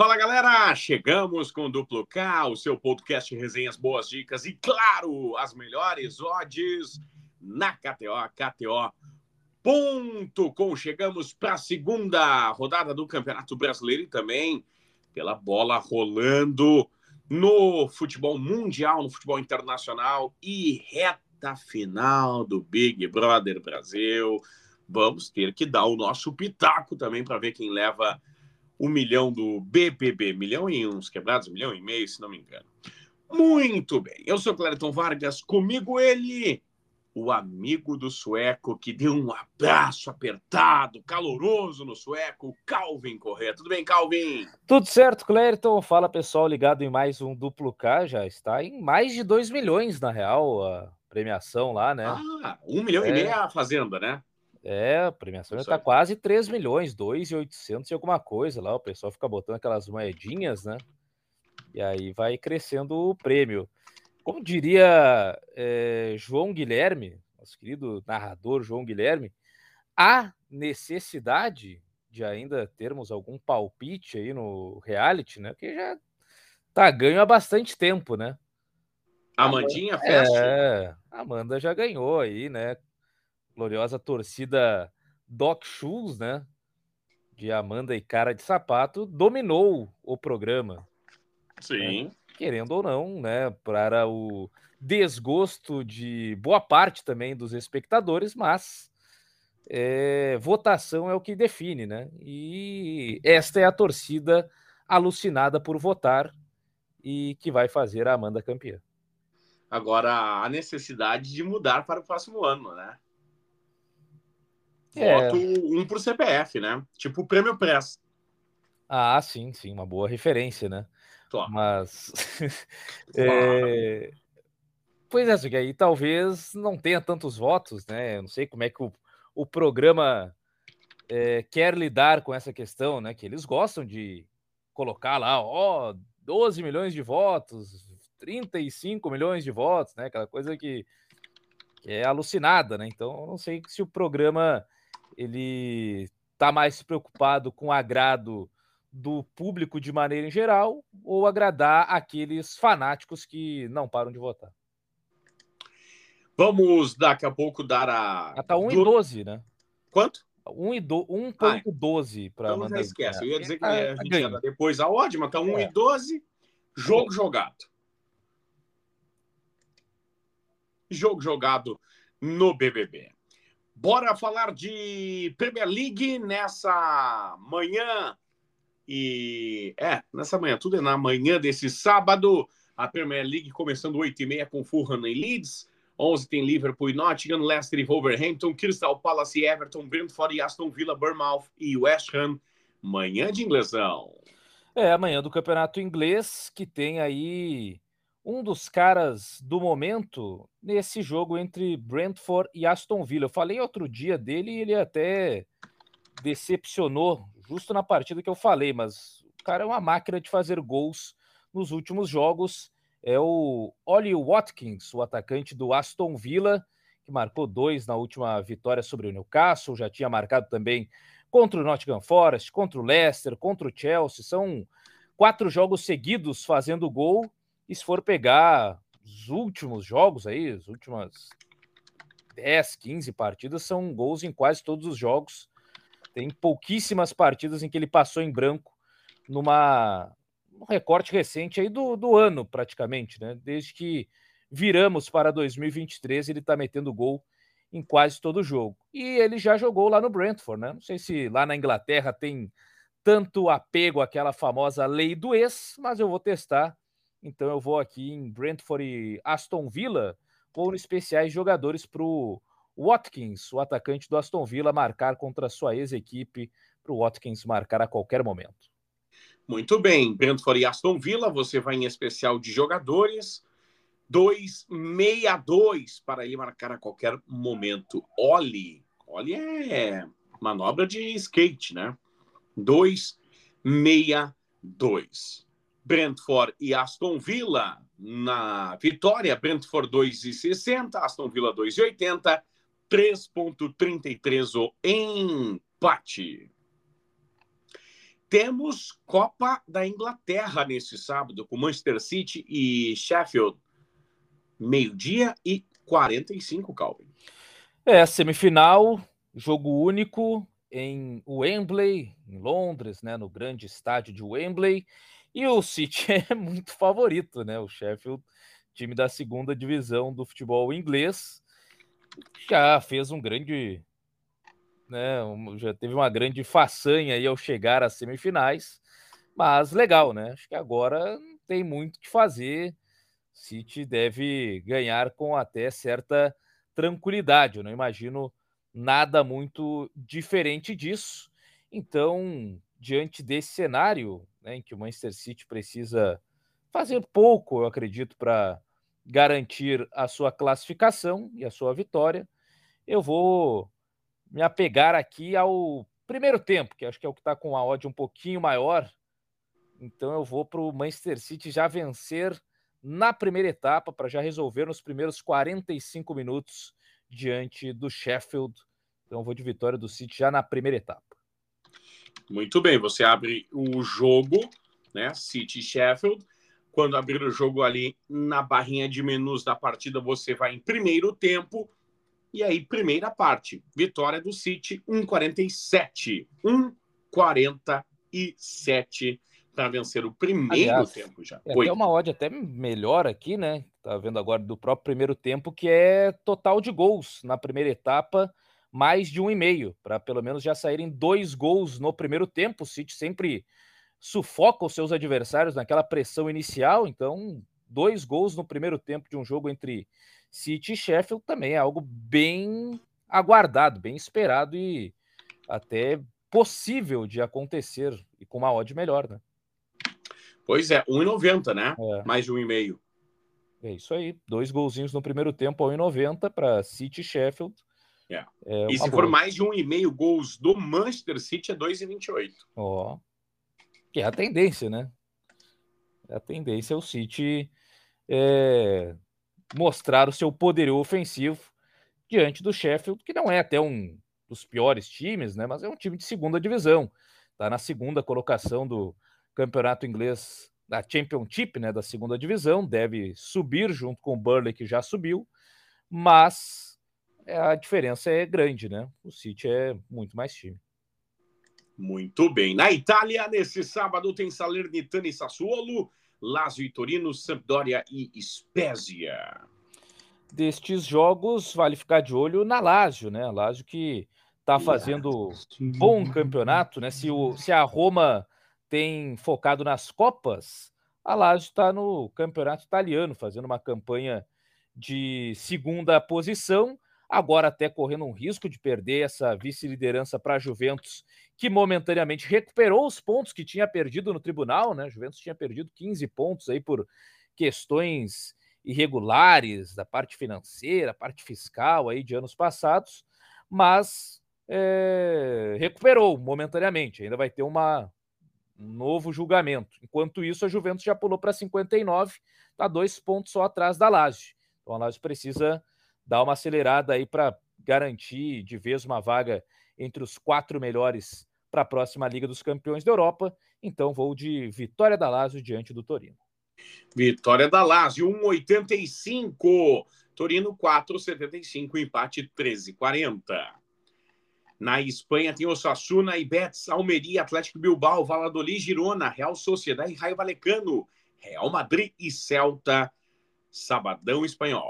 Fala galera, chegamos com o Duplo K, o seu podcast resenhas, boas dicas e, claro, as melhores odds na KTO, KTO.com. Chegamos para a segunda rodada do Campeonato Brasileiro e também pela bola rolando no futebol mundial, no futebol internacional e reta final do Big Brother Brasil. Vamos ter que dar o nosso pitaco também para ver quem leva o milhão do BBB, milhão e uns quebrados, milhão e meio, se não me engano. Muito bem, eu sou Clériton Vargas, comigo ele, o amigo do sueco que deu um abraço apertado, caloroso no sueco, Calvin Corrêa. Tudo bem, Calvin? Tudo certo, Clériton. Fala pessoal ligado em mais um duplo K, já está em mais de 2 milhões na real a premiação lá, né? Ah, um milhão é... e meio a Fazenda, né? É, a premiação já tá quase 3 milhões, 2,800 e alguma coisa lá. O pessoal fica botando aquelas moedinhas, né? E aí vai crescendo o prêmio. Como diria é, João Guilherme, nosso querido narrador João Guilherme, há necessidade de ainda termos algum palpite aí no reality, né? Porque já tá ganho há bastante tempo, né? Amandinha Fest? É, Amanda já ganhou aí, né? Gloriosa torcida Doc Shoes, né? De Amanda e Cara de Sapato, dominou o programa. Né? Sim. Né? Querendo ou não, né? Para o desgosto de boa parte também dos espectadores, mas é, votação é o que define, né? E esta é a torcida alucinada por votar e que vai fazer a Amanda campeã. Agora, a necessidade de mudar para o próximo ano, né? É. Voto um por CPF, né? Tipo o Prêmio Press. Ah, sim, sim, uma boa referência, né? Claro. Mas. é... Pois é, que aí talvez não tenha tantos votos, né? Eu não sei como é que o, o programa é, quer lidar com essa questão, né? Que eles gostam de colocar lá, ó, 12 milhões de votos, 35 milhões de votos, né? Aquela coisa que, que é alucinada, né? Então, eu não sei se o programa ele está mais preocupado com o agrado do público de maneira em geral ou agradar aqueles fanáticos que não param de votar. Vamos daqui a pouco dar a. Está 1 e 12, né? Quanto? 1 e 1.12 para Então já esquece. Eu ia dizer que a gente ia dar depois a odd, mas está 1 é. e 12, jogo é. jogado. Jogo jogado no BBB. Bora falar de Premier League nessa manhã. E é, nessa manhã, tudo é na manhã desse sábado. A Premier League começando 8h30 com Fulham e Leeds. 11 tem Liverpool e Nottingham, Leicester e Wolverhampton, Crystal Palace e Everton, Brentford e Aston Villa, Bournemouth e West Ham. Manhã de inglesão. É, amanhã do campeonato inglês, que tem aí um dos caras do momento nesse jogo entre Brentford e Aston Villa. Eu falei outro dia dele e ele até decepcionou justo na partida que eu falei, mas o cara é uma máquina de fazer gols nos últimos jogos. É o Ollie Watkins, o atacante do Aston Villa, que marcou dois na última vitória sobre o Newcastle, já tinha marcado também contra o Nottingham Forest, contra o Leicester, contra o Chelsea. São quatro jogos seguidos fazendo gol e se for pegar os últimos jogos aí, as últimas 10, 15 partidas, são gols em quase todos os jogos. Tem pouquíssimas partidas em que ele passou em branco numa um recorte recente aí do, do ano, praticamente, né? Desde que viramos para 2023, ele está metendo gol em quase todo jogo. E ele já jogou lá no Brentford, né? Não sei se lá na Inglaterra tem tanto apego àquela famosa lei do ex, mas eu vou testar então eu vou aqui em Brentford e Aston Villa, no especiais jogadores para o Watkins, o atacante do Aston Villa, marcar contra a sua ex-equipe, para o Watkins marcar a qualquer momento. Muito bem, Brentford e Aston Villa, você vai em especial de jogadores. 262 para ele marcar a qualquer momento. Olhe, olhe é manobra de skate, né? 262. Brentford e Aston Villa na vitória. Brentford 2,60, Aston Villa 2,80, 3,33 o empate. temos Copa da Inglaterra nesse sábado, com Manchester City e Sheffield, meio-dia e 45, Calvin. É, semifinal, jogo único em Wembley, em Londres, né, no grande estádio de Wembley. E o City é muito favorito, né? O Sheffield, time da segunda divisão do futebol inglês, já fez um grande, né? Já teve uma grande façanha aí ao chegar às semifinais, mas legal, né? Acho que agora não tem muito o que fazer. City deve ganhar com até certa tranquilidade. Eu não imagino nada muito diferente disso. Então, diante desse cenário, né, em que o Manchester City precisa fazer pouco, eu acredito, para garantir a sua classificação e a sua vitória, eu vou me apegar aqui ao primeiro tempo, que acho que é o que está com a odd um pouquinho maior. Então eu vou para o Manchester City já vencer na primeira etapa, para já resolver nos primeiros 45 minutos diante do Sheffield. Então eu vou de vitória do City já na primeira etapa. Muito bem, você abre o jogo, né? City Sheffield. Quando abrir o jogo ali na barrinha de menus da partida, você vai em primeiro tempo. E aí, primeira parte. Vitória do City, 1,47. 1,47 para vencer o primeiro Aliás, tempo já. É até uma odd até melhor aqui, né? Tá vendo agora do próprio primeiro tempo, que é total de gols na primeira etapa mais de um e meio, para pelo menos já saírem dois gols no primeiro tempo. O City sempre sufoca os seus adversários naquela pressão inicial, então dois gols no primeiro tempo de um jogo entre City e Sheffield também é algo bem aguardado, bem esperado e até possível de acontecer e com uma odd melhor, né? Pois é, 1,90, né? É. Mais de um e meio. É isso aí, dois golzinhos no primeiro tempo, 1,90 para City e Sheffield. É. É e se boa. for mais de um e meio gols do Manchester City, é 2,28. Ó. Oh. Que é a tendência, né? É a tendência é o City é, mostrar o seu poderio ofensivo diante do Sheffield, que não é até um dos piores times, né? Mas é um time de segunda divisão. Tá na segunda colocação do campeonato inglês da Championship, né? Da segunda divisão. Deve subir junto com o Burley, que já subiu. Mas a diferença é grande, né? O City é muito mais time. Muito bem. Na Itália, nesse sábado, tem Salernitana e Sassuolo, Lazio e Torino, Sampdoria e Spezia. Destes jogos, vale ficar de olho na Lazio, né? A Lazio que está fazendo bom campeonato, né? Se, o, se a Roma tem focado nas Copas, a Lazio está no campeonato italiano, fazendo uma campanha de segunda posição agora até correndo um risco de perder essa vice-liderança para a Juventus, que momentaneamente recuperou os pontos que tinha perdido no tribunal, né? A Juventus tinha perdido 15 pontos aí por questões irregulares da parte financeira, parte fiscal aí de anos passados, mas é, recuperou momentaneamente. Ainda vai ter uma, um novo julgamento. Enquanto isso, a Juventus já pulou para 59, está dois pontos só atrás da Lazio. Então a Lazio precisa dar uma acelerada aí para garantir de vez uma vaga entre os quatro melhores para a próxima Liga dos Campeões da Europa. Então vou de vitória da Lazio diante do Torino. Vitória da Lazio, 1,85. Torino 4,75. Empate 13,40. Na Espanha tem Osasuna Betis, Almeria, Atlético Bilbao, Valladolid, Girona, Real Sociedade e Raio Valecano, Real Madrid e Celta, Sabadão Espanhol.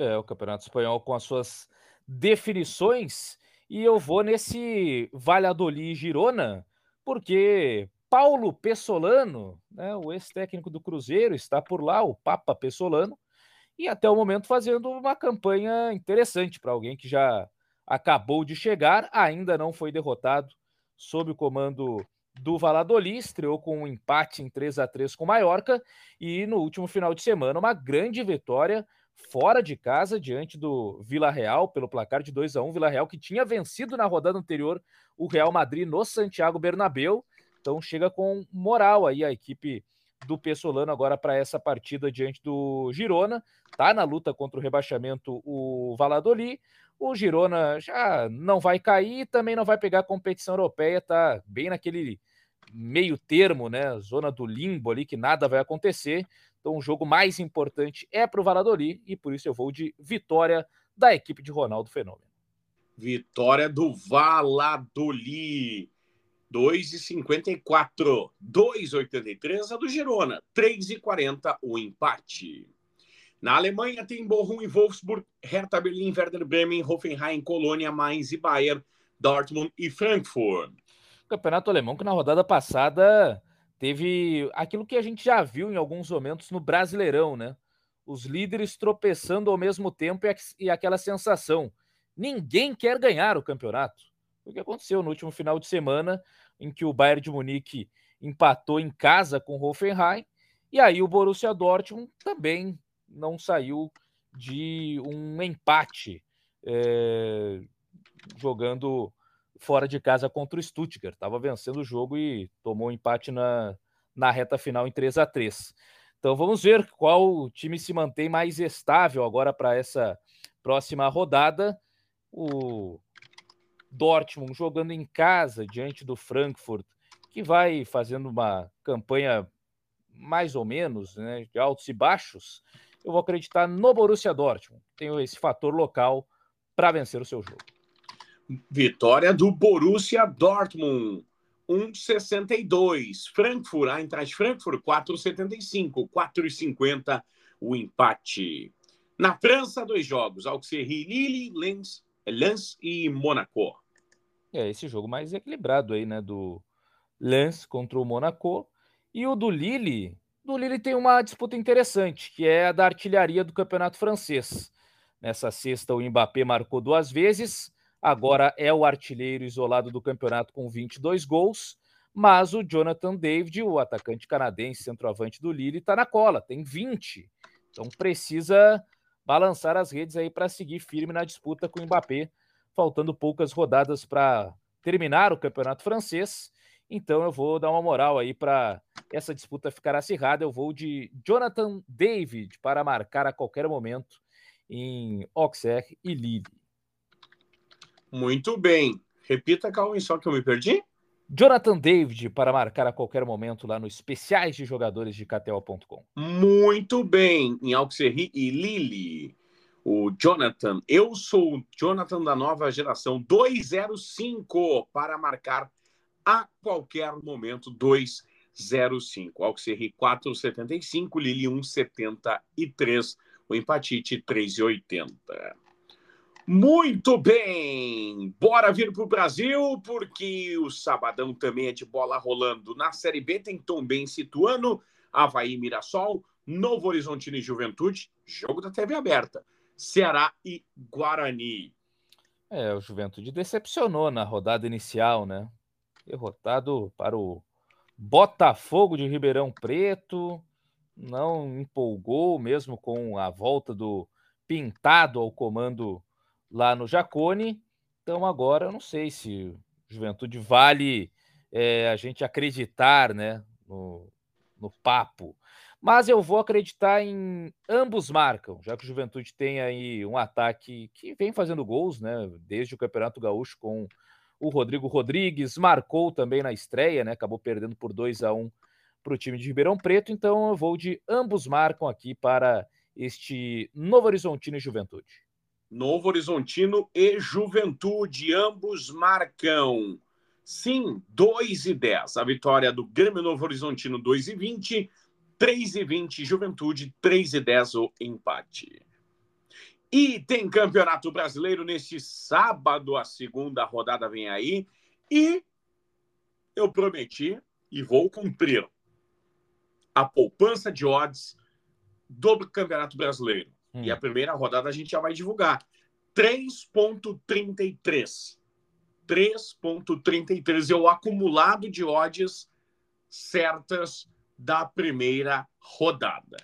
É, o Campeonato Espanhol com as suas definições. E eu vou nesse Valladolid Girona, porque Paulo Pessolano, né, o ex-técnico do Cruzeiro, está por lá, o Papa Pessolano, e até o momento fazendo uma campanha interessante para alguém que já acabou de chegar, ainda não foi derrotado sob o comando do Valladolid, estreou com um empate em 3 a 3 com Mallorca e no último final de semana uma grande vitória fora de casa diante do Vila Real pelo placar de 2 a 1 Vila Real que tinha vencido na rodada anterior o Real Madrid no Santiago Bernabéu. Então chega com moral aí a equipe do Pessolano agora para essa partida diante do Girona. Tá na luta contra o rebaixamento o Valladolid. O Girona já não vai cair, também não vai pegar a competição europeia, tá bem naquele meio termo, né? Zona do limbo ali, que nada vai acontecer. Então, o jogo mais importante é para o Valladolid e por isso eu vou de vitória da equipe de Ronaldo Fenômeno. Vitória do Valladolid. 2,54. 2,83 a do Girona. 3,40 o empate. Na Alemanha tem Bochum e Wolfsburg, Hertha Berlin, Werder Bremen, Hoffenheim, Colônia, Mainz e Bayern, Dortmund e Frankfurt. Campeonato alemão que na rodada passada teve aquilo que a gente já viu em alguns momentos no Brasileirão, né? Os líderes tropeçando ao mesmo tempo e aquela sensação. Ninguém quer ganhar o campeonato. O que aconteceu no último final de semana, em que o Bayern de Munique empatou em casa com o Hoffenheim, e aí o Borussia Dortmund também não saiu de um empate é, jogando fora de casa contra o Stuttgart. Estava vencendo o jogo e tomou um empate na, na reta final em 3 a 3 Então vamos ver qual time se mantém mais estável agora para essa próxima rodada. O Dortmund jogando em casa diante do Frankfurt, que vai fazendo uma campanha mais ou menos, né, de altos e baixos. Eu vou acreditar no Borussia Dortmund. Tenho esse fator local para vencer o seu jogo. Vitória do Borussia Dortmund. 1,62. Frankfurt, Eintracht Frankfurt, 4,75. 4,50 o empate. Na França, dois jogos. Auxerre Lille, Lens, Lens e Monaco. É, esse jogo mais equilibrado aí, né? Do Lens contra o Monaco. E o do Lille, do Lille tem uma disputa interessante, que é a da artilharia do campeonato francês. Nessa sexta, o Mbappé marcou duas vezes, agora é o artilheiro isolado do campeonato com 22 gols, mas o Jonathan David, o atacante canadense, centroavante do Lille, está na cola, tem 20. Então precisa balançar as redes aí para seguir firme na disputa com o Mbappé, faltando poucas rodadas para terminar o campeonato francês. Então eu vou dar uma moral aí para essa disputa ficar acirrada. Eu vou de Jonathan David para marcar a qualquer momento em Auxerre e Lille. Muito bem. Repita, Calvin, só que eu me perdi. Jonathan David para marcar a qualquer momento lá no especiais de jogadores de KTO.com. Muito bem. Em Auxerre e Lille. O Jonathan. Eu sou o Jonathan da nova geração 205 para marcar a qualquer momento 205. Auxerre 4,75, Lille 1,73, o empatite 3,80. Muito bem! Bora vir para o Brasil, porque o sabadão também é de bola rolando. Na Série B tem Tom Situano, Havaí Mirassol, Novo Horizontino e Juventude, jogo da TV aberta. Ceará e Guarani. É, o Juventude decepcionou na rodada inicial, né? derrotado para o Botafogo de Ribeirão Preto, não empolgou mesmo com a volta do Pintado ao comando lá no Jacone. Então agora eu não sei se Juventude vale é, a gente acreditar né, no, no papo. Mas eu vou acreditar em ambos marcam, já que o Juventude tem aí um ataque que vem fazendo gols, né? Desde o Campeonato Gaúcho com o Rodrigo Rodrigues marcou também na estreia, né? Acabou perdendo por 2 a 1 para o time de Ribeirão Preto. Então eu vou de ambos marcam aqui para este Novo Horizontino e Juventude. Novo Horizontino e Juventude, ambos marcam. Sim, 2 e 10. A vitória do Grêmio Novo Horizontino, 2 e 20. 3 e 20, Juventude, 3 e 10 o empate. E tem Campeonato Brasileiro neste sábado, a segunda rodada vem aí. E eu prometi e vou cumprir a poupança de odds do Campeonato Brasileiro. Hum. E a primeira rodada a gente já vai divulgar. 3.33. 3.33 é o acumulado de odds certas da primeira rodada.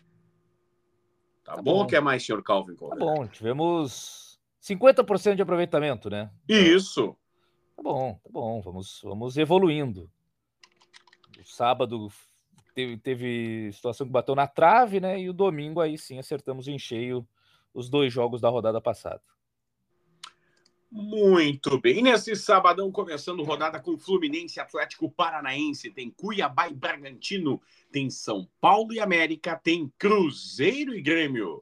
Tá, tá bom, ou quer mais, senhor Calvin? Tá bom, tivemos 50% de aproveitamento, né? Isso. Tá bom, tá bom, vamos, vamos evoluindo. O sábado teve, teve situação que bateu na trave, né? E o domingo aí sim acertamos em cheio os dois jogos da rodada passada. Muito bem. nesse sabadão, começando rodada com Fluminense, Atlético Paranaense, tem Cuiabá e Bragantino, tem São Paulo e América, tem Cruzeiro e Grêmio.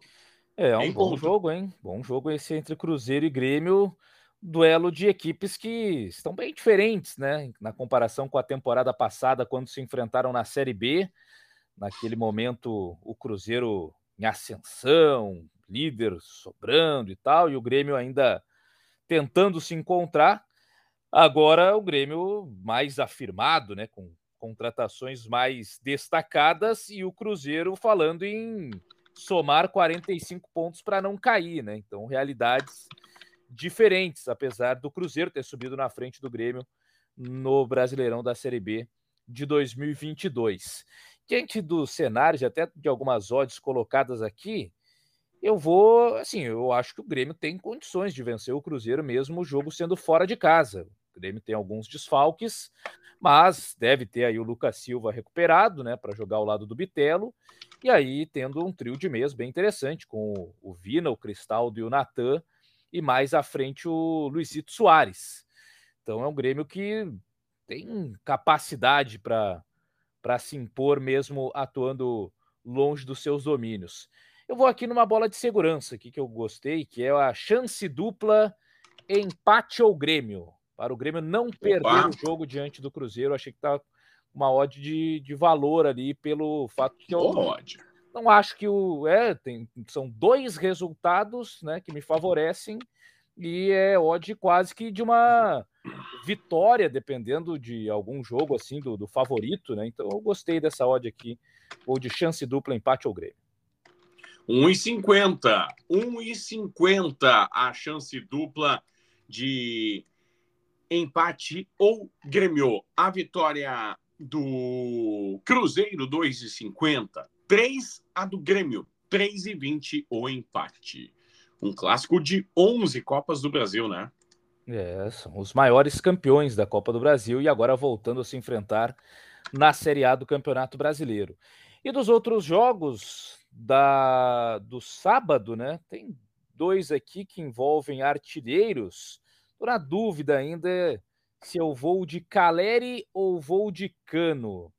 É, é um bom jogo, hein? Bom jogo esse entre Cruzeiro e Grêmio. Duelo de equipes que estão bem diferentes, né? Na comparação com a temporada passada, quando se enfrentaram na Série B. Naquele momento, o Cruzeiro em ascensão, líder sobrando e tal, e o Grêmio ainda tentando se encontrar. Agora o Grêmio mais afirmado, né, com contratações mais destacadas e o Cruzeiro falando em somar 45 pontos para não cair, né? Então, realidades diferentes, apesar do Cruzeiro ter subido na frente do Grêmio no Brasileirão da Série B de 2022. Diante dos cenários e até de algumas odds colocadas aqui, eu vou, assim, eu acho que o Grêmio tem condições de vencer o Cruzeiro mesmo o jogo sendo fora de casa. O Grêmio tem alguns desfalques, mas deve ter aí o Lucas Silva recuperado, né, para jogar ao lado do Bitelo, e aí tendo um trio de meias bem interessante com o Vina, o Cristaldo e o Natan, e mais à frente o Luizito Soares. Então é um Grêmio que tem capacidade para se impor mesmo atuando longe dos seus domínios. Eu vou aqui numa bola de segurança aqui que eu gostei, que é a chance dupla empate ou Grêmio. Para o Grêmio não perder Opa. o jogo diante do Cruzeiro. achei que tá uma odd de, de valor ali pelo fato que eu odd. Não acho que o é tem são dois resultados, né, que me favorecem e é odd quase que de uma vitória dependendo de algum jogo assim do, do favorito, né? Então eu gostei dessa odd aqui ou de chance dupla empate ou Grêmio. 1,50. 1,50 a chance dupla de empate ou Grêmio. A vitória do Cruzeiro, 2,50. 3 a do Grêmio, 3,20 o empate. Um clássico de 11 Copas do Brasil, né? É, são os maiores campeões da Copa do Brasil e agora voltando a se enfrentar na Série A do Campeonato Brasileiro. E dos outros jogos, da do sábado, né? Tem dois aqui que envolvem artilheiros. Tô na dúvida ainda se eu vou de Caleri ou vou de Cano.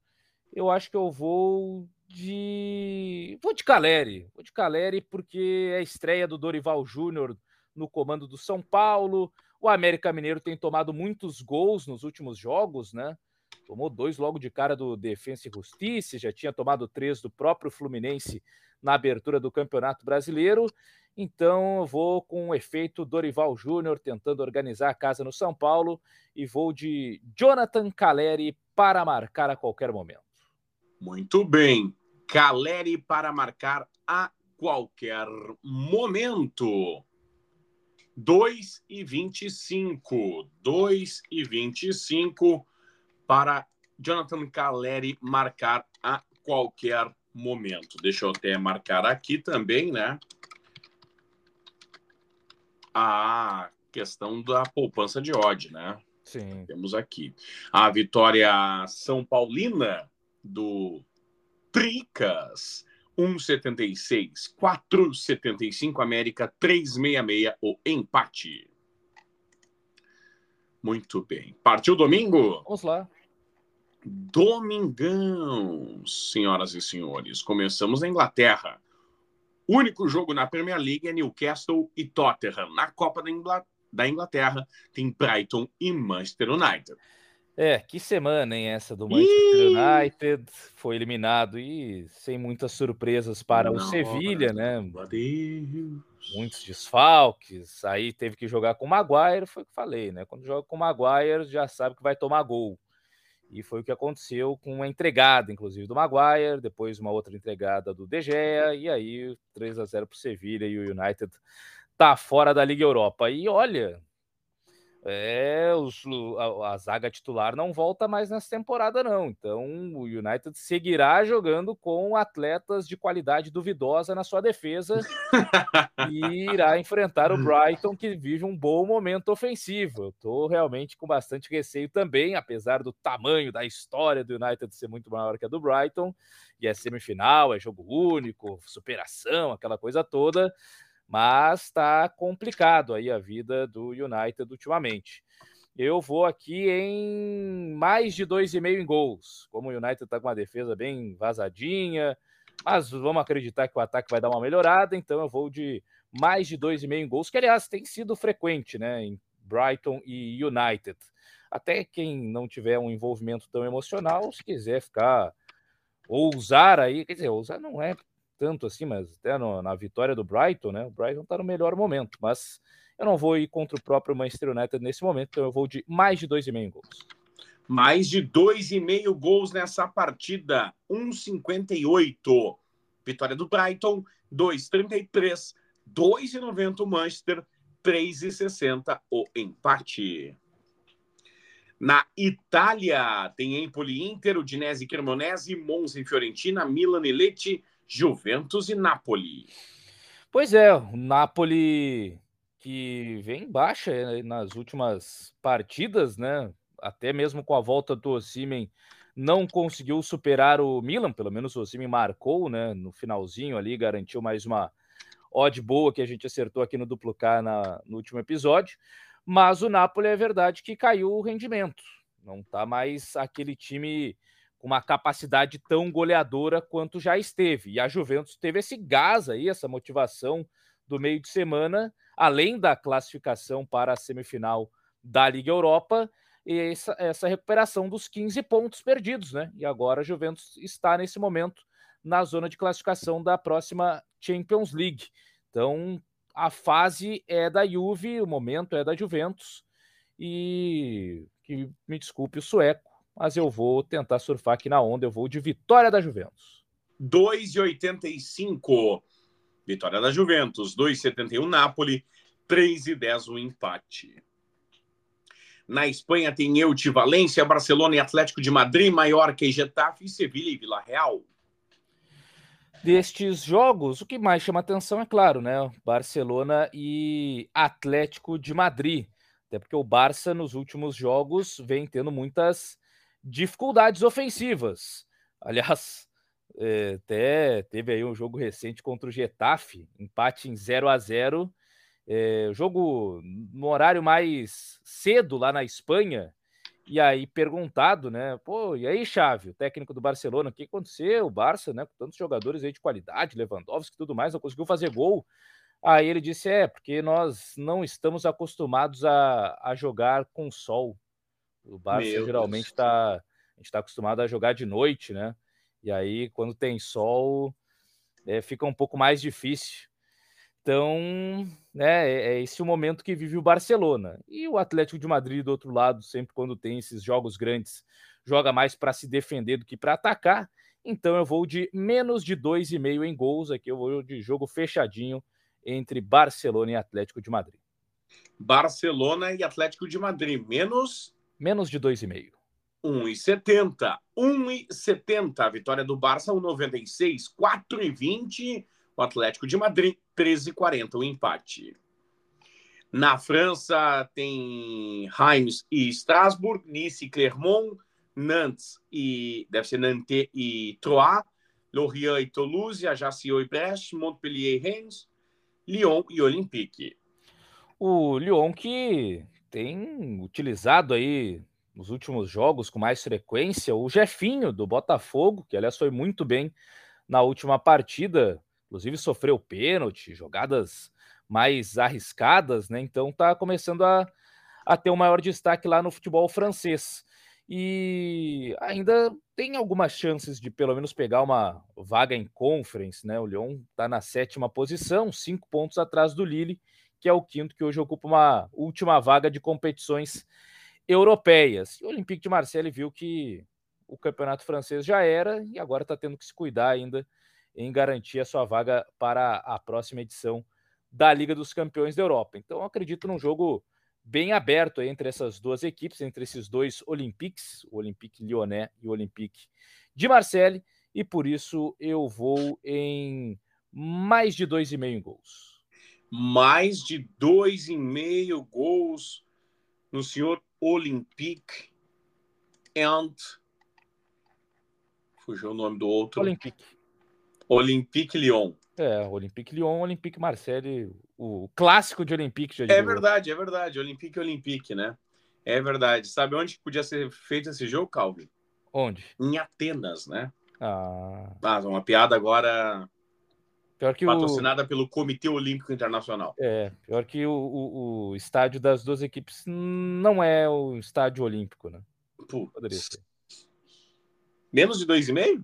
Eu acho que eu vou de vou de Caleri. Vou de Caleri porque é a estreia do Dorival Júnior no comando do São Paulo. O América Mineiro tem tomado muitos gols nos últimos jogos, né? Tomou dois logo de cara do Defensa e Justiça, já tinha tomado três do próprio Fluminense na abertura do Campeonato Brasileiro. Então, eu vou com o efeito Dorival Júnior tentando organizar a casa no São Paulo e vou de Jonathan Caleri para marcar a qualquer momento. Muito bem. Caleri para marcar a qualquer momento. 2 e 25. 2 e 25 para Jonathan Caleri marcar a qualquer momento. Deixa eu até marcar aqui também, né? A questão da poupança de odd, né? Sim. Temos aqui a vitória São Paulina do Tricas. 1,76, 4,75 América, 3,66 o empate. Muito bem. Partiu domingo? Vamos lá. Domingão, senhoras e senhores. Começamos na Inglaterra. O único jogo na Premier League é Newcastle e Tottenham. Na Copa da Inglaterra tem Brighton e Manchester United. É, que semana, hein, essa do Manchester United. Foi eliminado e sem muitas surpresas para Não, o Sevilha, né? Muitos desfalques. Aí teve que jogar com o Maguire, foi o que falei, né? Quando joga com o Maguire, já sabe que vai tomar gol. E foi o que aconteceu com uma entregada, inclusive, do Maguire, depois uma outra entregada do De Gea, e aí 3 a 0 para o Sevilha e o United tá fora da Liga Europa. E olha, é, os, a, a, zaga titular não volta mais nessa temporada, não. Então o United seguirá jogando com atletas de qualidade duvidosa na sua defesa e irá enfrentar o Brighton, que vive um bom momento ofensivo. Eu estou realmente com bastante receio também, apesar do tamanho da história do United ser muito maior que a do Brighton, e é semifinal, é jogo único, superação, aquela coisa toda Mas está complicado aí a vida do United ultimamente. Eu vou aqui em mais de 2,5 em gols. Como o United está com uma defesa bem vazadinha, mas vamos acreditar que o ataque vai dar uma melhorada, então eu vou de mais de 2,5 em gols, que aliás tem sido frequente, né, em Brighton e United. Até quem não tiver um envolvimento tão emocional, se quiser ficar ousar aí, quer dizer, ousar não é tanto assim, mas até no, na vitória do Brighton, né? O Brighton está no melhor momento, mas eu não vou ir contra o próprio Manchester United nesse momento, então eu vou de mais de 2,5 gols. Mais de 2,5 gols nessa partida, 1,58. Vitória do Brighton, 2,33. 2,90 o Manchester, 3,60 o empate. Na Itália, tem Empoli Inter, Udinese Cremonese, Monza e Fiorentina, Milan e Lecce, Juventus e Napoli. Pois é, o Napoli que vem baixa eh, nas últimas partidas, né? Até mesmo com a volta do Osimen, não conseguiu superar o Milan, pelo menos o Osimen marcou, né? No finalzinho ali, garantiu mais uma odd boa que a gente acertou aqui no duplo K na, no último episódio. Mas o Napoli é verdade que caiu o rendimento. Não está mais aquele time uma capacidade tão goleadora quanto já esteve. E a Juventus teve esse gás aí, essa motivação do meio de semana, além da classificação para a semifinal da Liga Europa, e essa, essa recuperação dos 15 pontos perdidos, né? E agora a Juventus está nesse momento na zona de classificação da próxima Champions League. Então, a fase é da Juve, o momento é da Juventus. E que me desculpe o sueco, mas eu vou tentar surfar aqui na onda, eu vou de vitória da Juventus. 2,85 vitória da Juventus, 2,71 Napoli, 3,10 o empate. Na Espanha tem Elche, Valência, Barcelona e Atlético de Madrid, Maiorca e Getafe, Sevilha e Vila Real destes jogos, o que mais chama atenção é claro, né? Barcelona e Atlético de Madrid. Até porque o Barça nos últimos jogos vem tendo muitas dificuldades ofensivas. Aliás, é, até teve aí um jogo recente contra o Getafe, empate em 0 a 0 é, jogo no horário mais cedo lá na Espanha, e aí, perguntado, né? Pô, e aí, Chave, o técnico do Barcelona, o que aconteceu? O Barça, né? Com tantos jogadores aí de qualidade, Lewandowski e tudo mais, não conseguiu fazer gol. Aí ele disse: é, porque nós não estamos acostumados a, a jogar com sol. O Barça Meu geralmente está. A gente está acostumado a jogar de noite, né? E aí, quando tem sol, é, fica um pouco mais difícil. Então, né, é, é esse o momento que vive o Barcelona. E o Atlético de Madrid, do outro lado, sempre quando tem esses jogos grandes, joga mais para se defender do que para atacar. Então eu vou de menos de 2,5 em gols aqui, eu vou de jogo fechadinho entre Barcelona e Atlético de Madrid. Barcelona e Atlético de Madrid, menos menos de 2,5. 1,70. 1,70. A vitória do Barça 1,96, 4,20 o Atlético de Madrid, 13,40 o empate. Na França tem Reims e Strasbourg, Nice e Clermont, Nantes e deve ser Nantes e Troyes, Lorient e Toulouse, Ajaccio e Brest, Montpellier e Rennes, Lyon e Olympique. O Lyon que tem utilizado aí nos últimos jogos com mais frequência o Jefinho do Botafogo, que aliás foi muito bem na última partida, inclusive sofreu pênalti, jogadas mais arriscadas, né? Então tá começando a, a ter um maior destaque lá no futebol francês. E ainda tem algumas chances de pelo menos pegar uma vaga em conference, né? O Lyon está na sétima posição, cinco pontos atrás do Lille, que é o quinto que hoje ocupa uma última vaga de competições europeias. E o Olympique de Marseille viu que o campeonato francês já era e agora está tendo que se cuidar ainda em garantir a sua vaga para a próxima edição da Liga dos Campeões da Europa. Então, acredito num jogo bem aberto entre essas duas equipes, entre esses dois Olympiques, o Olympique Lyonnais e o Olympique de Marseille, e por isso eu vou em mais de dois e meio gols. Mais de dois e meio gols no senhor Olympique and fugiu o nome do outro. Olympique. Olympique Lyon. É, Olympique Lyon, Olympique Marseille, o clássico de Olympique. é verdade, é verdade. Olympique Olympique, né? É verdade. Sabe onde podia ser feito esse jogo, Calvin? Onde? Em Atenas, né? Ah. ah uma piada agora Pior que patrocinada o... pelo Comitê Olímpico Internacional. É, pior que o, o, o, estádio das duas equipes não é o estádio olímpico, né? Putz. Poderia ser. Menos de 2,5?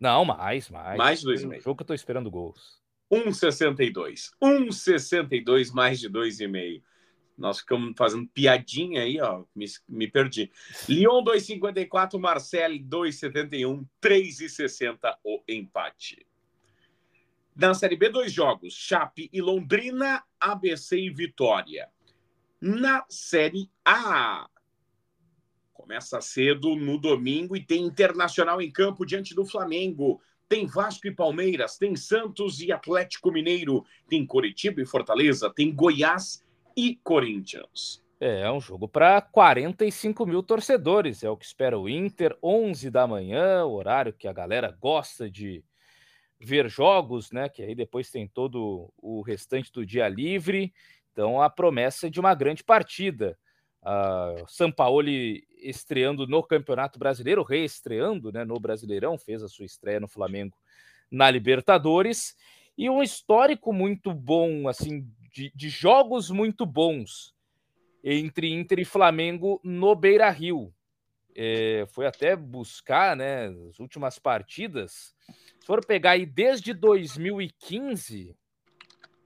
Não, mais, mais. Mais de 2,5. jogo que eu tô esperando gols. 1,62. 1,62 mais de 2,5. Nós ficamos fazendo piadinha aí, ó. Me, me perdi. Lyon 2,54, Marseille 2,71, 3,60 o empate. Na Série B, dois jogos: Chape e Londrina, ABC e Vitória. Na Série A, começa cedo no domingo e tem Internacional em campo diante do Flamengo. Tem Vasco e Palmeiras, tem Santos e Atlético Mineiro, tem Coritiba e Fortaleza, tem Goiás e Corinthians. É, é um jogo para 45 mil torcedores, é o que espera o Inter, 11 da manhã, horário que a galera gosta de ver jogos, né? Que aí depois tem todo o restante do dia livre. Então a promessa é de uma grande partida. Uh, Sampaoli estreando no Campeonato Brasileiro, reestreando né, no Brasileirão, fez a sua estreia no Flamengo na Libertadores. E um histórico muito bom, assim, de, de jogos muito bons entre Inter e Flamengo no Beira Rio. É, foi até buscar né, as últimas partidas se for pegar aí desde 2015,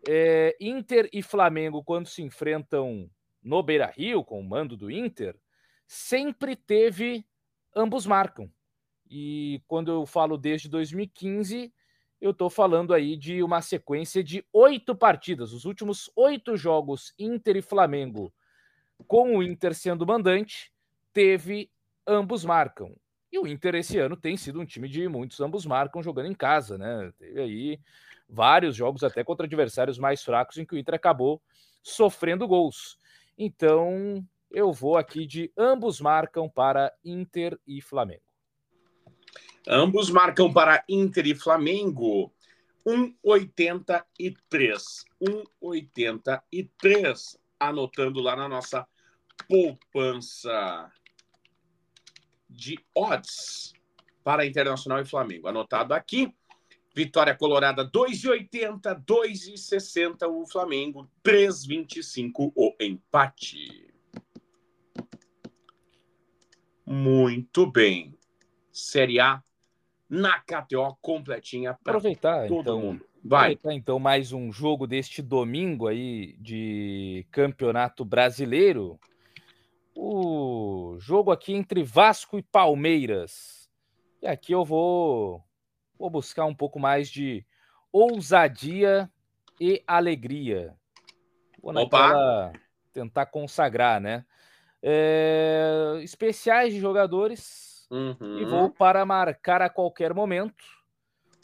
é, Inter e Flamengo, quando se enfrentam no Beira Rio, com o mando do Inter, sempre teve ambos marcam. E quando eu falo desde 2015, eu estou falando aí de uma sequência de oito partidas. Os últimos oito jogos Inter e Flamengo, com o Inter sendo mandante, teve ambos marcam. E o Inter esse ano tem sido um time de muitos ambos marcam jogando em casa, né? Teve aí vários jogos até contra adversários mais fracos em que o Inter acabou sofrendo gols. Então, eu vou aqui de ambos marcam para Inter e Flamengo. Ambos marcam para Inter e Flamengo. 1,83. 1,83. Anotando lá na nossa poupança de odds para Internacional e Flamengo. Anotado aqui. Vitória Colorada 2,80, 2,60 o Flamengo, 3,25 o empate. Muito bem. Série A na KTO completinha para aproveitar todo então, mundo. Vai. Aproveitar, então mais um jogo deste domingo aí de Campeonato Brasileiro o jogo aqui entre Vasco e Palmeiras. E aqui eu vou, vou buscar um pouco mais de ousadia e alegria. Vou naquela, tentar consagrar, né? É, especiais de jogadores uhum. e vou para marcar a qualquer momento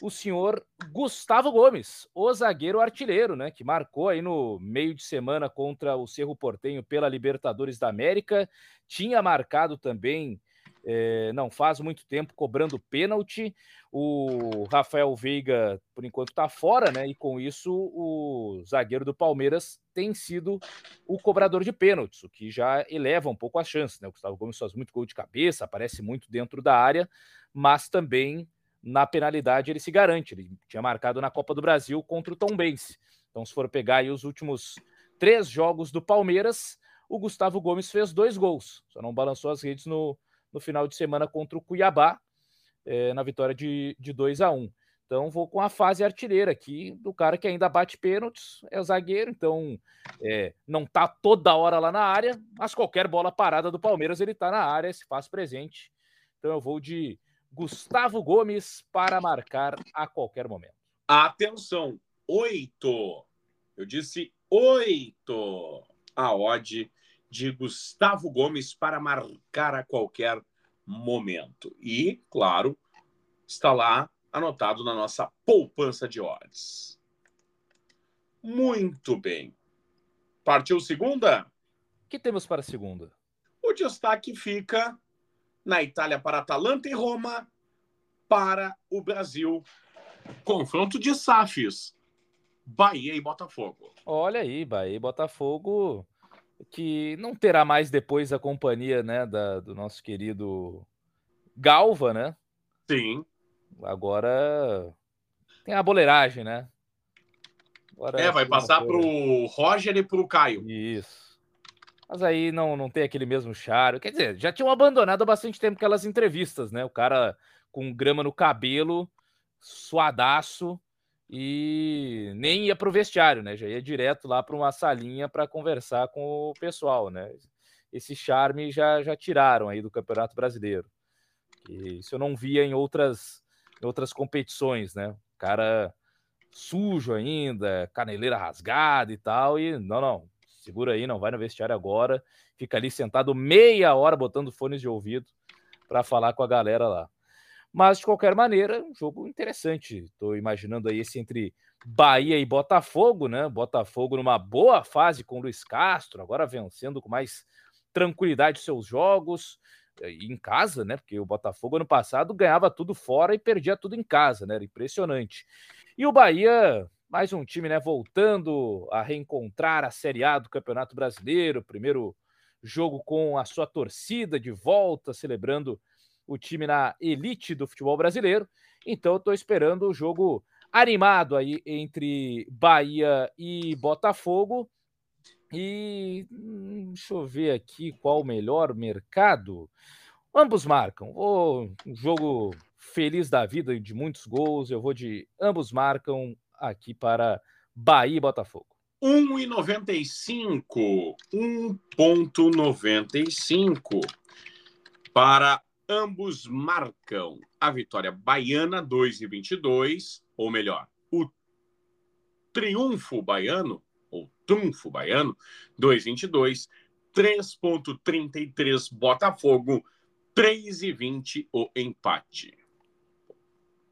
o senhor Gustavo Gomes, o zagueiro artilheiro, né, que marcou aí no meio de semana contra o Cerro Portenho pela Libertadores da América, tinha marcado também é, não faz muito tempo cobrando pênalti. O Rafael Veiga, por enquanto, está fora, né? E com isso, o zagueiro do Palmeiras tem sido o cobrador de pênaltis, o que já eleva um pouco as chances, né? O Gustavo Gomes faz muito gol de cabeça, aparece muito dentro da área, mas também na penalidade ele se garante. Ele tinha marcado na Copa do Brasil contra o Tom Bense. Então, se for pegar aí os últimos três jogos do Palmeiras, o Gustavo Gomes fez dois gols. Só não balançou as redes no, no final de semana contra o Cuiabá, é, na vitória de, de 2 a 1 um. Então, vou com a fase artilheira aqui do cara que ainda bate pênaltis, é o zagueiro, então é, não tá toda hora lá na área, mas qualquer bola parada do Palmeiras ele tá na área, se faz presente. Então, eu vou de Gustavo Gomes para marcar a qualquer momento. Atenção, oito. Eu disse oito. A odd de Gustavo Gomes para marcar a qualquer momento. E, claro, está lá anotado na nossa poupança de odds. Muito bem. Partiu segunda? O que temos para segunda? O destaque fica na Itália para Atalanta e Roma, para o Brasil Confronto de SAFs. Bahia e Botafogo. Olha aí, Bahia e Botafogo, que não terá mais depois a companhia né, da, do nosso querido Galva, né? Sim. Agora tem a boleiragem, né? Agora é, vai passar para o Roger e para o Caio. Isso. Mas aí não, não tem aquele mesmo charme. Quer dizer, já tinham abandonado há bastante tempo aquelas entrevistas, né? O cara com grama no cabelo, suadaço, e nem ia para o vestiário, né? Já ia direto lá para uma salinha para conversar com o pessoal, né? Esse charme já, já tiraram aí do Campeonato Brasileiro. E isso eu não via em outras, em outras competições, né? O cara sujo ainda, caneleira rasgada e tal, e não, não, segura aí, não vai no vestiário agora, fica ali sentado meia hora botando fones de ouvido para falar com a galera lá. Mas, de qualquer maneira, um jogo interessante. Estou imaginando aí esse entre Bahia e Botafogo, né? Botafogo numa boa fase com o Luiz Castro, agora vencendo com mais tranquilidade seus jogos eh, em casa, né? Porque o Botafogo ano passado ganhava tudo fora e perdia tudo em casa, né? Era impressionante. E o Bahia, mais um time, né? Voltando a reencontrar a Série A do Campeonato Brasileiro, primeiro jogo com a sua torcida de volta, celebrando o time na elite do futebol brasileiro. Então, eu estou esperando o jogo animado aí entre Bahia e Botafogo. E hum, deixa eu ver aqui qual o melhor mercado. Ambos marcam. um jogo feliz da vida de muitos gols. Eu vou de ambos marcam aqui para Bahia e Botafogo. 1,95. 1,95 para Ambos marcam a vitória baiana 2 e 22, ou melhor, o triunfo baiano, ou trunfo baiano, 2 e 22, 3.33 Botafogo, 3 e 20 o empate.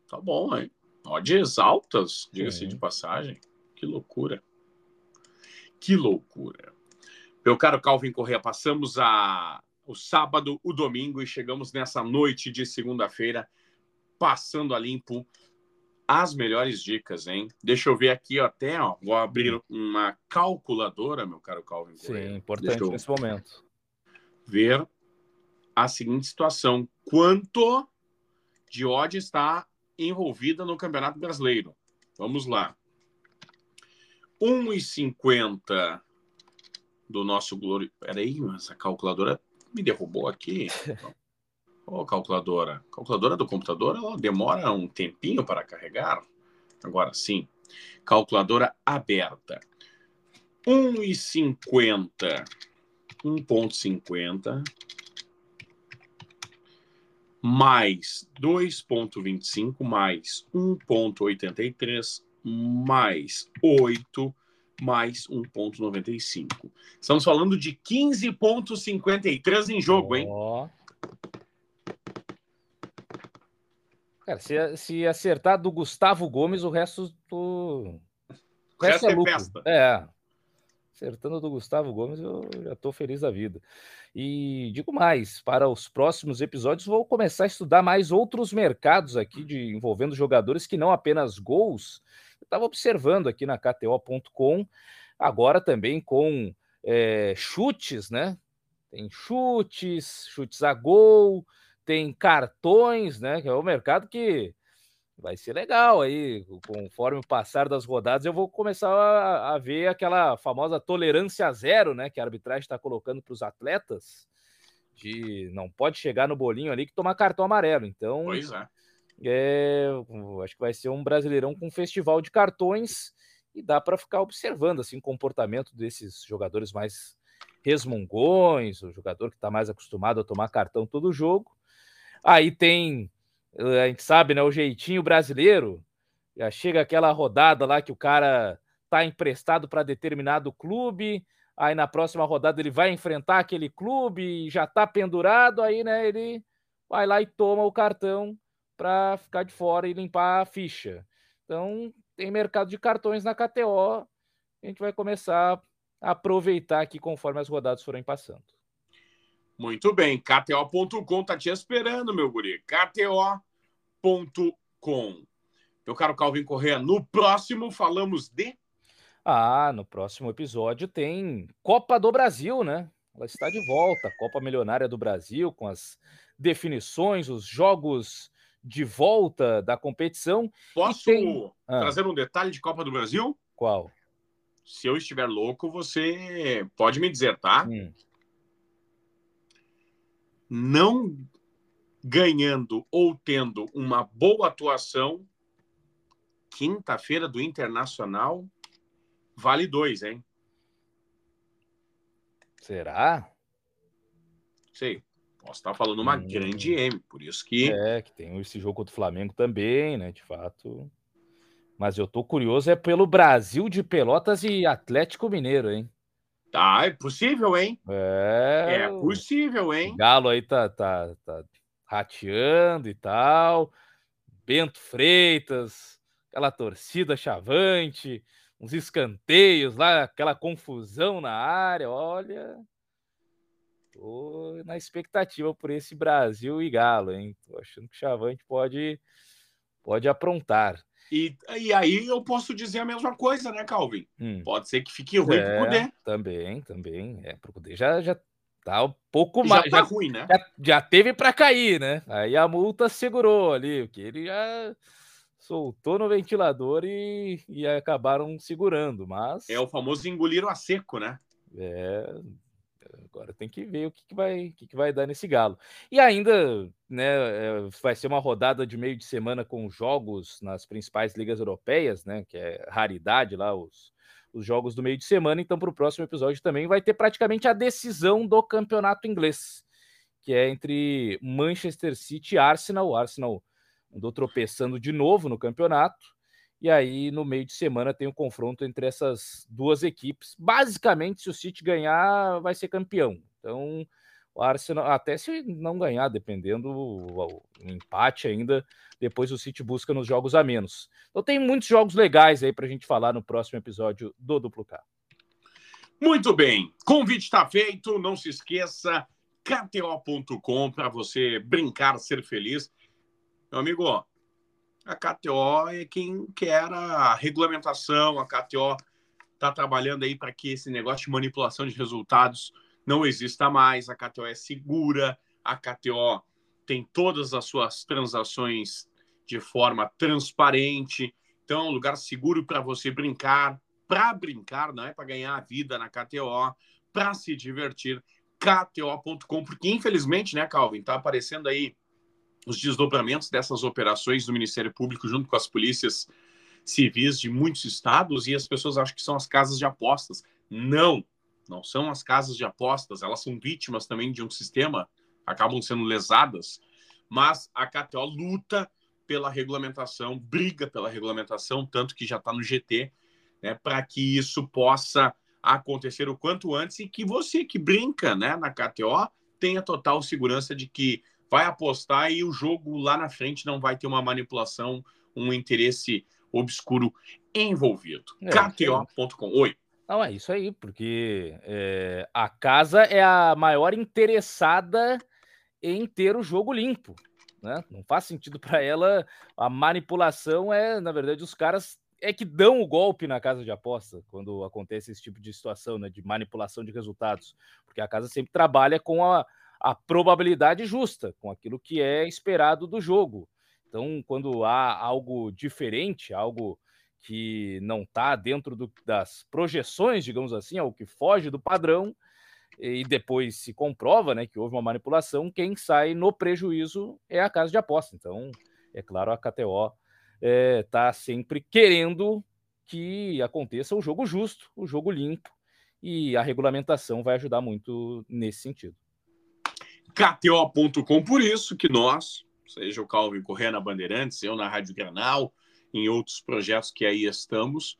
Tá bom, hein? Odds altas, diga-se de passagem. Que loucura. Que loucura. Meu caro Calvin Correa, passamos a o sábado, o domingo e chegamos nessa noite de segunda-feira passando a limpo as melhores dicas, hein? Deixa eu ver aqui até, ó, vou abrir uma calculadora, meu caro Calvin. Sim, Correia. importante nesse momento. Ver a seguinte situação: quanto de odd está envolvida no Campeonato Brasileiro? Vamos lá. 1,50 do nosso glória. Peraí, essa calculadora me derrubou aqui. Ô, oh, calculadora. Calculadora do computador, ela demora um tempinho para carregar. Agora sim. Calculadora aberta. 1,50. 1,50 mais 2,25 mais 1,83 mais 8 mais 1,95. Estamos falando de 15,53 em jogo, hein? Cara, se, se acertar do Gustavo Gomes, o resto do. O resto, é, é festa. É. Acertando do Gustavo Gomes, eu já estou feliz da vida. E digo mais, para os próximos episódios, vou começar a estudar mais outros mercados aqui de envolvendo jogadores que não apenas gols, eu estava observando aqui na KTO.com, agora também com é, chutes, né? Tem chutes, chutes a gol, tem cartões, né? Que é o mercado que vai ser legal aí. Conforme o passar das rodadas, eu vou começar a, a ver aquela famosa tolerância zero, né? Que a arbitragem está colocando para os atletas. De não pode chegar no bolinho ali que tomar cartão amarelo. Então, pois é. É, acho que vai ser um brasileirão com um festival de cartões e dá para ficar observando assim o comportamento desses jogadores mais resmungões, o jogador que está mais acostumado a tomar cartão todo jogo. Aí tem, a gente sabe, né, o jeitinho brasileiro. Já chega aquela rodada lá que o cara tá emprestado para determinado clube, aí na próxima rodada ele vai enfrentar aquele clube e já tá pendurado, aí né, ele vai lá e toma o cartão para ficar de fora e limpar a ficha. Então, tem mercado de cartões na KTO. A gente vai começar a aproveitar aqui conforme as rodadas forem passando. Muito bem, KTO.com tá te esperando, meu guri. KTO.com. Meu caro Calvin Correa, no próximo falamos de. Ah, no próximo episódio tem Copa do Brasil, né? Ela está de volta, Copa Milionária do Brasil, com as definições, os jogos de volta da competição. Posso tem... ah. trazer um detalhe de Copa do Brasil? Qual? Se eu estiver louco, você pode me dizer, tá? Hum. Não ganhando ou tendo uma boa atuação, quinta-feira do Internacional vale dois, hein? Será? Sei. Posso estar falando uma hum. grande M, por isso que. É, que tem esse jogo contra o Flamengo também, né? De fato. Mas eu tô curioso é pelo Brasil de Pelotas e Atlético Mineiro, hein? Tá, é possível, hein? É. É possível, hein? O Galo aí tá, tá, tá rateando e tal. Bento Freitas, aquela torcida chavante, uns escanteios lá, aquela confusão na área. Olha, tô na expectativa por esse Brasil e Galo, hein? Tô achando que o Chavante pode, pode aprontar. E, e aí eu posso dizer a mesma coisa, né, Calvin? Hum. Pode ser que fique ruim é, pro Cudê. Também, também. É, pro Cudê já, já tá um pouco mais. Já tá ruim, né? Já, já teve para cair, né? Aí a multa segurou ali, o que ele já soltou no ventilador e, e acabaram segurando, mas... É o famoso engoliram a seco, né? É, Agora tem que ver o que, que vai, o que, que, vai dar nesse galo. E ainda, né, é, vai ser uma rodada de meio de semana com jogos nas principais ligas europeias, né, que é raridade lá os, os jogos do meio de semana. Então, para o próximo episódio também vai ter praticamente a decisão do campeonato inglês, que é entre Manchester City e Arsenal. O Arsenal andou tropeçando de novo no campeonato. E aí, no meio de semana, tem um confronto entre essas duas equipes. Basicamente, se o City ganhar, vai ser campeão. Então, o Arsenal, até se não ganhar, dependendo o, empate ainda, depois o City busca nos jogos a menos. Então, tem muitos jogos legais aí para a gente falar no próximo episódio do Duplo K. Muito bem, convite está feito. Não se esqueça, KTO.com para você brincar, ser feliz. Meu amigo, a KTO é quem quer a regulamentação, a KTO está trabalhando aí para que esse negócio de manipulação de resultados não exista mais, a KTO é segura, a KTO tem todas as suas transações de forma transparente, então é um lugar seguro para você brincar, para brincar, não é para ganhar a vida na KTO, para se divertir, KTO.com, porque infelizmente, né, Calvin, tá aparecendo aí os desdobramentos dessas operações do Ministério Público junto com as polícias civis de muitos estados e as pessoas acham que são as casas de apostas. Não, não são as casas de apostas, elas são vítimas também de um sistema, acabam sendo lesadas, mas a KTO luta pela regulamentação, briga pela regulamentação, tanto que já está no GT, né, para que isso possa acontecer o quanto antes e que você que brinca né, na KTO tenha total segurança de que vai apostar e o jogo lá na frente não vai ter uma manipulação, um interesse obscuro envolvido. É, KTO.com. Oi. Não, é isso aí, porque é, a casa é a maior interessada em ter o jogo limpo. Né? Não faz sentido para ela. A manipulação é, na verdade, os caras é que dão o golpe na casa de aposta quando acontece esse tipo de situação, né, de manipulação de resultados, porque a casa sempre trabalha com a, a probabilidade justa, com aquilo que é esperado do jogo. Então, quando há algo diferente, algo que não está dentro do, das projeções, digamos assim, algo que foge do padrão, e depois se comprova né, que houve uma manipulação, quem sai no prejuízo é a casa de aposta. Então, é claro, a KTO está é, tá sempre querendo que aconteça o jogo justo, o jogo limpo, e a regulamentação vai ajudar muito nesse sentido. KTO.com. Por isso que nós, seja o Calvin Corrêa na Bandeirantes, eu na Rádio Granal, em outros projetos que aí estamos.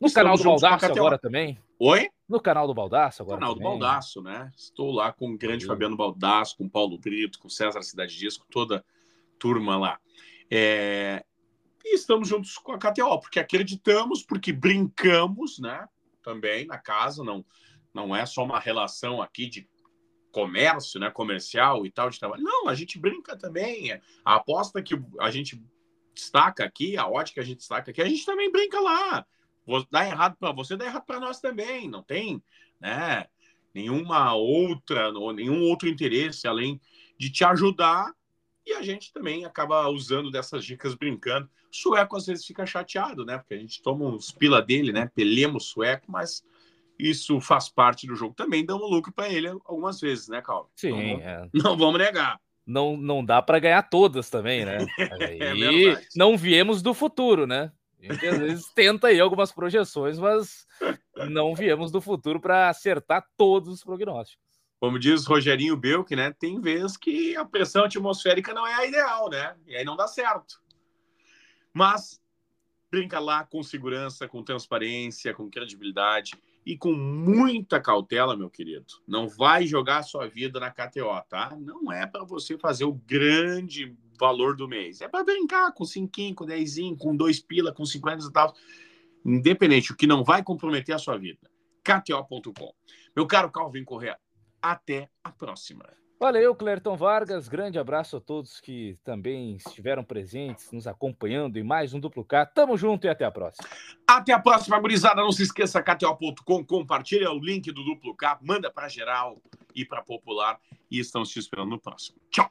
No estamos canal do Baldaço agora também? Oi? No canal do Baldaço agora canal também. do Baldaço, né? Estou lá com o grande Fabiano Baldaço, com Paulo Brito, com César Cidade Dias, com toda a turma lá. É... E estamos juntos com a KTO, porque acreditamos, porque brincamos, né? Também na casa, não, não é só uma relação aqui de comércio, né, comercial e tal de trabalho. Não, a gente brinca também. A aposta que a gente destaca aqui, a ótica que a gente destaca aqui, a gente também brinca lá. Dá errado para você, dá errado para nós também. Não tem, né? Nenhuma outra, nenhum outro interesse além de te ajudar e a gente também acaba usando dessas dicas brincando. O sueco às vezes fica chateado, né? Porque a gente toma uns pila dele, né? Pelemos sueco, mas isso faz parte do jogo. Também damos lucro para ele algumas vezes, né, Calvin? Sim, não, é. não vamos negar. Não, não dá para ganhar todas também, né? é e não viemos do futuro, né? Gente às vezes tenta aí algumas projeções, mas não viemos do futuro para acertar todos os prognósticos como diz Rogerinho Belk, né? Tem vezes que a pressão atmosférica não é a ideal, né? E aí não dá certo. Mas brinca lá com segurança, com transparência, com credibilidade e com muita cautela, meu querido. Não vai jogar a sua vida na KTO, tá? Não é para você fazer o grande valor do mês. É para brincar com 5, com 10, com 2 pila, com 50 e tal. Independente, o que não vai comprometer a sua vida. KTO.com. Meu caro Calvin Correa, até a próxima. Valeu, Clerton Vargas. Grande abraço a todos que também estiveram presentes, nos acompanhando em mais um Duplo K. Tamo junto e até a próxima. Até a próxima, gurizada. Não se esqueça, KTO.com, compartilha o link do Duplo K, manda para geral e para popular. E estamos te esperando no próximo. Tchau.